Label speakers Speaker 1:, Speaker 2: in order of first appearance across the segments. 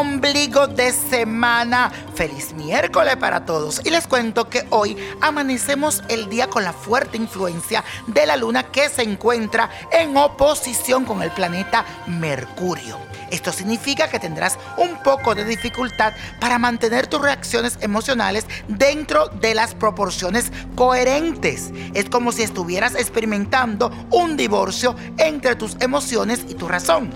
Speaker 1: ombligo de semana. Feliz miércoles para todos. Y les cuento que hoy amanecemos el día con la fuerte influencia de la luna que se encuentra en oposición con el planeta Mercurio. Esto significa que tendrás un poco de dificultad para mantener tus reacciones emocionales dentro de las proporciones coherentes. Es como si estuvieras experimentando un divorcio entre tus emociones y tu razón.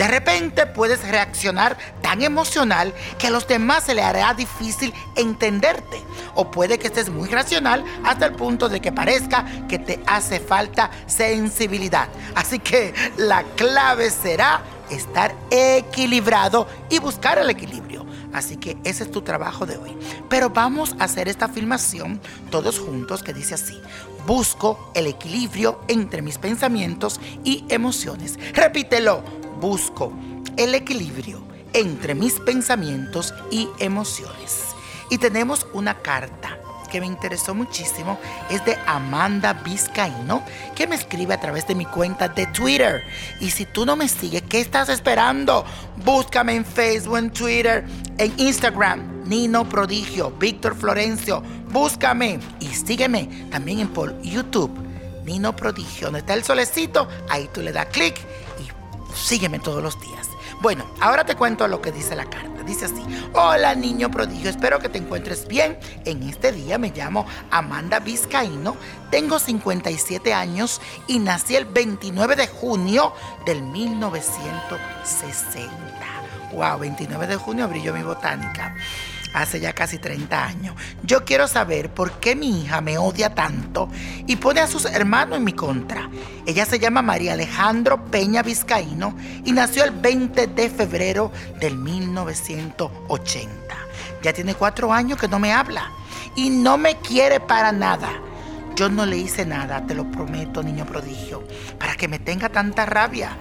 Speaker 1: De repente puedes reaccionar tan emocional que a los demás se le hará difícil entenderte. O puede que estés muy racional hasta el punto de que parezca que te hace falta sensibilidad. Así que la clave será estar equilibrado y buscar el equilibrio. Así que ese es tu trabajo de hoy. Pero vamos a hacer esta afirmación todos juntos que dice así. Busco el equilibrio entre mis pensamientos y emociones. Repítelo. Busco el equilibrio entre mis pensamientos y emociones. Y tenemos una carta que me interesó muchísimo es de Amanda Vizcaíno, que me escribe a través de mi cuenta de Twitter. Y si tú no me sigues, ¿qué estás esperando? Búscame en Facebook, en Twitter, en Instagram, Nino Prodigio, Víctor Florencio. Búscame y sígueme también en por YouTube, Nino Prodigio. Donde está el solecito, ahí tú le das clic y sígueme todos los días. Bueno, ahora te cuento lo que dice la carta. Dice así, hola niño prodigio, espero que te encuentres bien. En este día me llamo Amanda Vizcaíno, tengo 57 años y nací el 29 de junio del 1960. Wow, 29 de junio brilló mi botánica hace ya casi 30 años. Yo quiero saber por qué mi hija me odia tanto y pone a sus hermanos en mi contra. Ella se llama María Alejandro Peña Vizcaíno y nació el 20 de febrero del 1980. Ya tiene cuatro años que no me habla y no me quiere para nada. Yo no le hice nada, te lo prometo, niño prodigio, para que me tenga tanta rabia.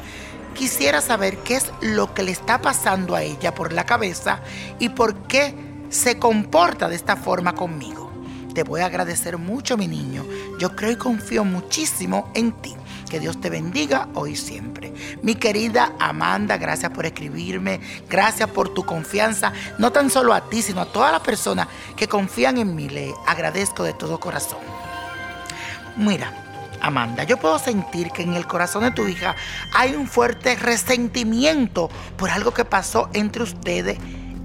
Speaker 1: Quisiera saber qué es lo que le está pasando a ella por la cabeza y por qué se comporta de esta forma conmigo. Te voy a agradecer mucho, mi niño. Yo creo y confío muchísimo en ti. Que Dios te bendiga hoy y siempre. Mi querida Amanda, gracias por escribirme, gracias por tu confianza, no tan solo a ti, sino a todas las personas que confían en mí. Le agradezco de todo corazón. Mira, Amanda, yo puedo sentir que en el corazón de tu hija hay un fuerte resentimiento por algo que pasó entre ustedes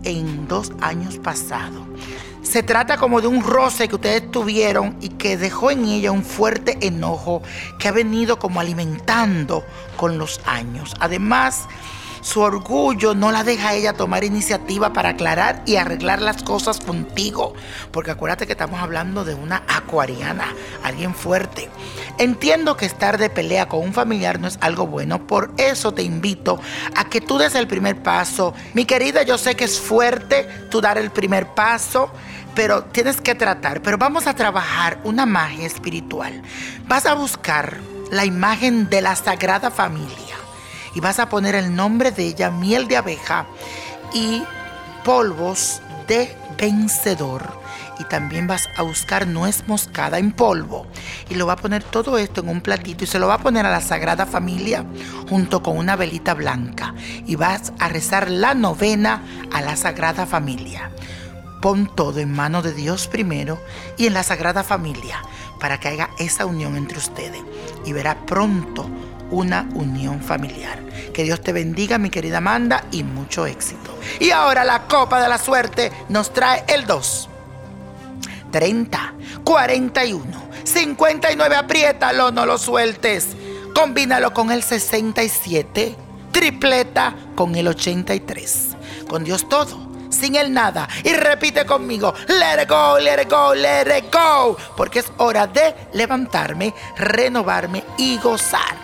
Speaker 1: en dos años pasados. Se trata como de un roce que ustedes tuvieron y que dejó en ella un fuerte enojo que ha venido como alimentando con los años. Además, su orgullo no la deja ella tomar iniciativa para aclarar y arreglar las cosas contigo. Porque acuérdate que estamos hablando de una acuariana, alguien fuerte. Entiendo que estar de pelea con un familiar no es algo bueno, por eso te invito a que tú des el primer paso. Mi querida, yo sé que es fuerte tú dar el primer paso pero tienes que tratar, pero vamos a trabajar una magia espiritual. Vas a buscar la imagen de la Sagrada Familia y vas a poner el nombre de ella, miel de abeja y polvos de vencedor. Y también vas a buscar nuez moscada en polvo. Y lo va a poner todo esto en un platito y se lo va a poner a la Sagrada Familia junto con una velita blanca. Y vas a rezar la novena a la Sagrada Familia. Pon todo en manos de Dios primero y en la Sagrada Familia para que haga esa unión entre ustedes. Y verá pronto una unión familiar. Que Dios te bendiga, mi querida Amanda, y mucho éxito. Y ahora la copa de la suerte nos trae el 2, 30, 41, 59, apriétalo, no lo sueltes. Combínalo con el 67, tripleta con el 83. Con Dios todo sin el nada. Y repite conmigo, let it go, let it go, let it go. Porque es hora de levantarme, renovarme y gozar.